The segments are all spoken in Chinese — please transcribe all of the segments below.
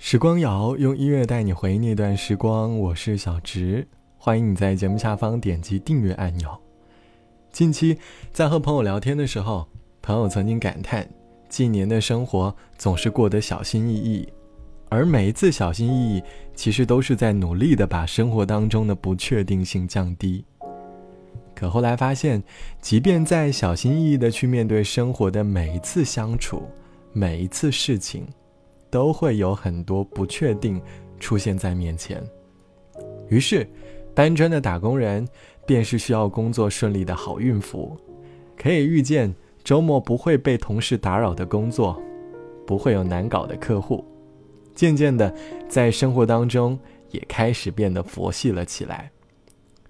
时光谣用音乐带你回忆那段时光，我是小植，欢迎你在节目下方点击订阅按钮。近期在和朋友聊天的时候，朋友曾经感叹，近年的生活总是过得小心翼翼，而每一次小心翼翼，其实都是在努力的把生活当中的不确定性降低。可后来发现，即便在小心翼翼的去面对生活的每一次相处，每一次事情。都会有很多不确定出现在面前，于是，单纯的打工人便是需要工作顺利的好运符，可以预见周末不会被同事打扰的工作，不会有难搞的客户。渐渐的，在生活当中也开始变得佛系了起来。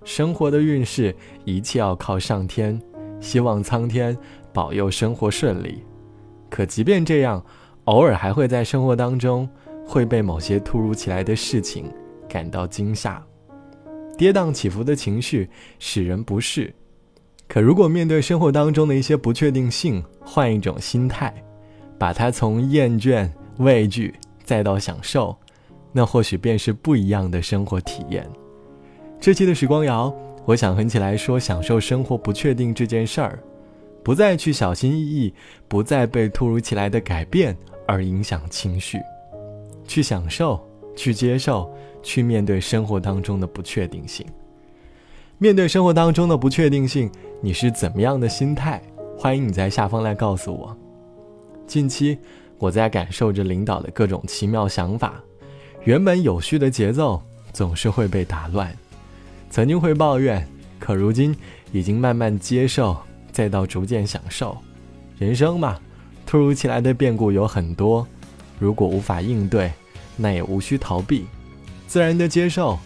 生活的运势，一切要靠上天，希望苍天保佑生活顺利。可即便这样。偶尔还会在生活当中会被某些突如其来的事情感到惊吓，跌宕起伏的情绪使人不适。可如果面对生活当中的一些不确定性，换一种心态，把它从厌倦、畏惧再到享受，那或许便是不一样的生活体验。这期的时光谣，我想哼起来说享受生活不确定这件事儿，不再去小心翼翼，不再被突如其来的改变。而影响情绪，去享受，去接受，去面对生活当中的不确定性。面对生活当中的不确定性，你是怎么样的心态？欢迎你在下方来告诉我。近期我在感受着领导的各种奇妙想法，原本有序的节奏总是会被打乱。曾经会抱怨，可如今已经慢慢接受，再到逐渐享受。人生嘛。突如其来的变故有很多，如果无法应对，那也无需逃避，自然的接受，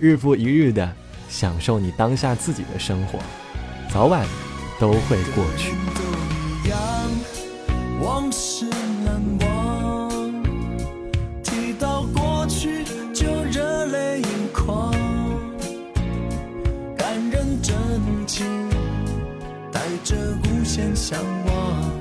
日复一日的享受你当下自己的生活，早晚都会过去。往事难忘，提到过去就热泪盈眶，感人真情带着无限向往。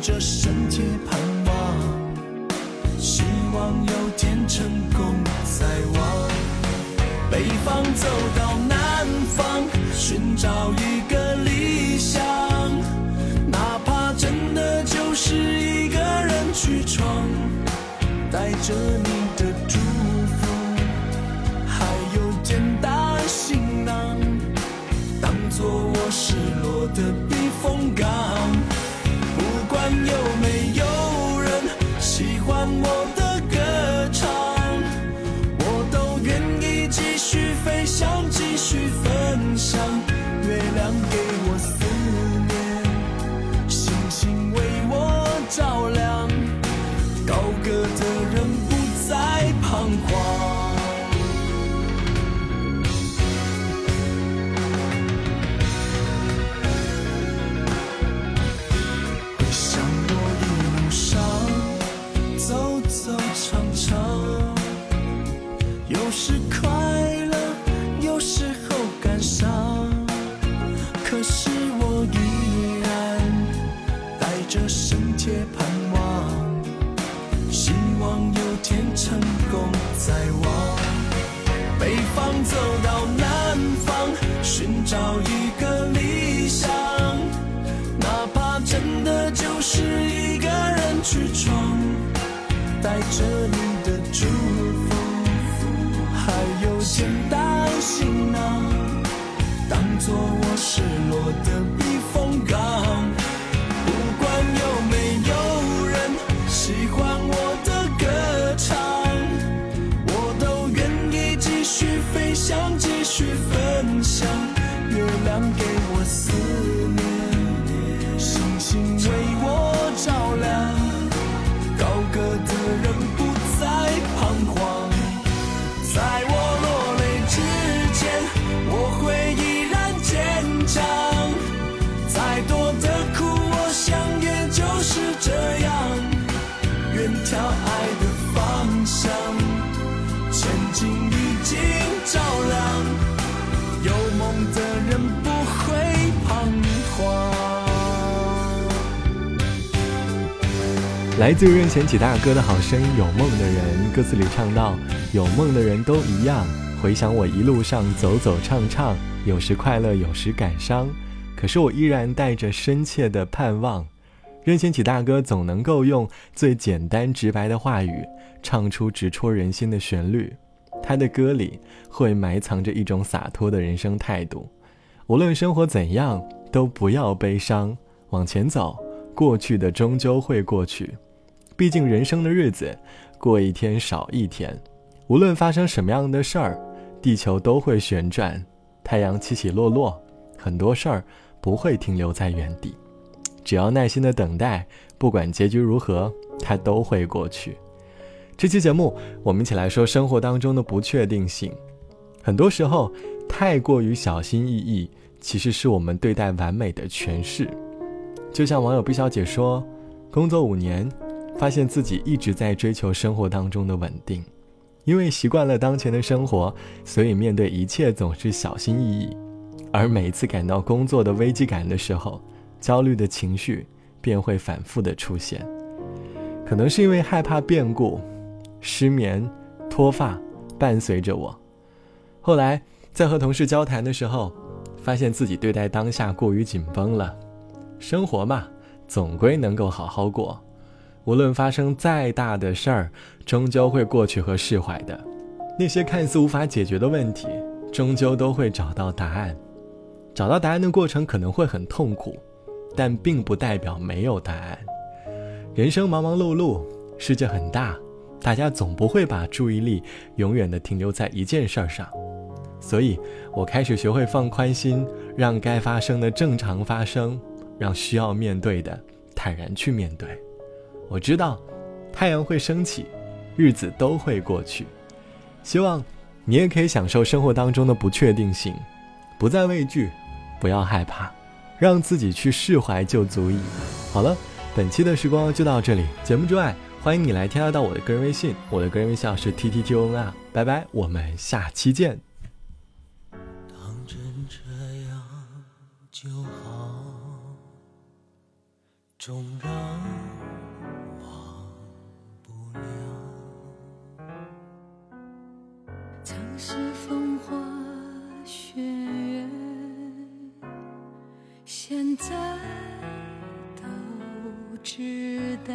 着身体，盼望，希望有天成功在望。北方走到南方，寻找一个理想，哪怕真的就是一个人去闯，带着。可是我依然带着圣洁盼望，希望有天成功再望。北方走到南方，寻找一个理想，哪怕真的就是一个人去闯。带着你的祝福，还有简单行囊。做我失落的避风港。来自任贤齐大哥的好声音《有梦的人》，歌词里唱到：“有梦的人都一样，回想我一路上走走唱唱，有时快乐，有时感伤，可是我依然带着深切的盼望。”任贤齐大哥总能够用最简单直白的话语，唱出直戳人心的旋律。他的歌里会埋藏着一种洒脱的人生态度。无论生活怎样，都不要悲伤，往前走，过去的终究会过去。毕竟人生的日子，过一天少一天。无论发生什么样的事儿，地球都会旋转，太阳起起落落，很多事儿不会停留在原地。只要耐心的等待，不管结局如何，它都会过去。这期节目，我们一起来说生活当中的不确定性。很多时候，太过于小心翼翼，其实是我们对待完美的诠释。就像网友毕小姐说，工作五年。发现自己一直在追求生活当中的稳定，因为习惯了当前的生活，所以面对一切总是小心翼翼。而每一次感到工作的危机感的时候，焦虑的情绪便会反复的出现。可能是因为害怕变故，失眠、脱发伴随着我。后来在和同事交谈的时候，发现自己对待当下过于紧绷了。生活嘛，总归能够好好过。无论发生再大的事儿，终究会过去和释怀的。那些看似无法解决的问题，终究都会找到答案。找到答案的过程可能会很痛苦，但并不代表没有答案。人生忙忙碌碌，世界很大，大家总不会把注意力永远的停留在一件事儿上。所以，我开始学会放宽心，让该发生的正常发生，让需要面对的坦然去面对。我知道，太阳会升起，日子都会过去。希望你也可以享受生活当中的不确定性，不再畏惧，不要害怕，让自己去释怀就足矣。好了，本期的时光就到这里。节目之外，欢迎你来添加到我的个人微信，我的个人微信号是 t t t o n 啊。拜拜，我们下期见。当真这样就好，纵然。是风花雪月，现在都知道。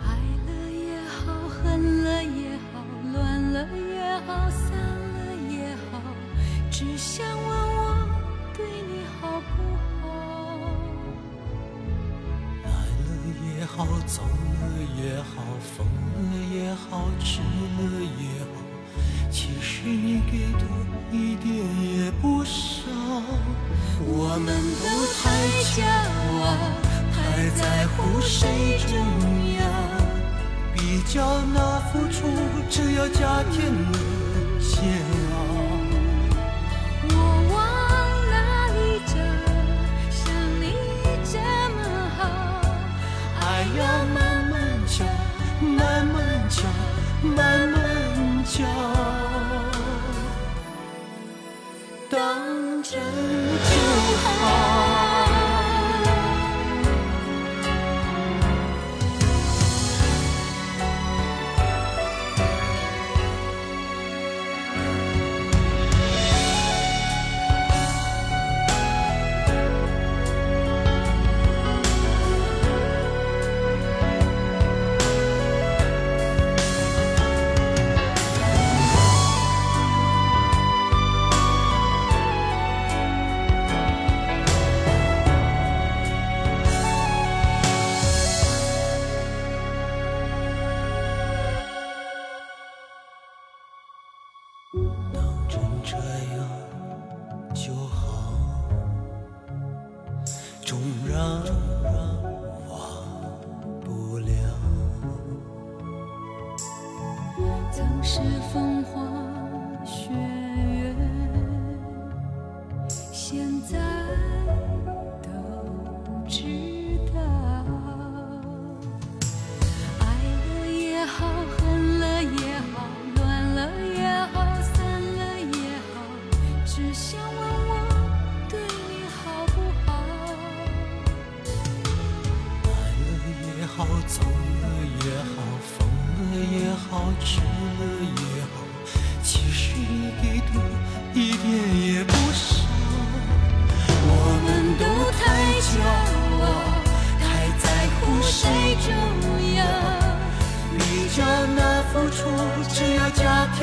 爱了也好，恨了也好，乱了也好，散了也好，只想问我对你好？好，走了也好，疯了也好，痴。也好，其实你给的一点也不少。我们都太骄傲，太在乎谁重要，比较那付出，只要加添了煎熬。了也好疯了也好痴了也好其实你给的一点也不少我们都太骄傲太在乎谁重要？你叫那付出只要家庭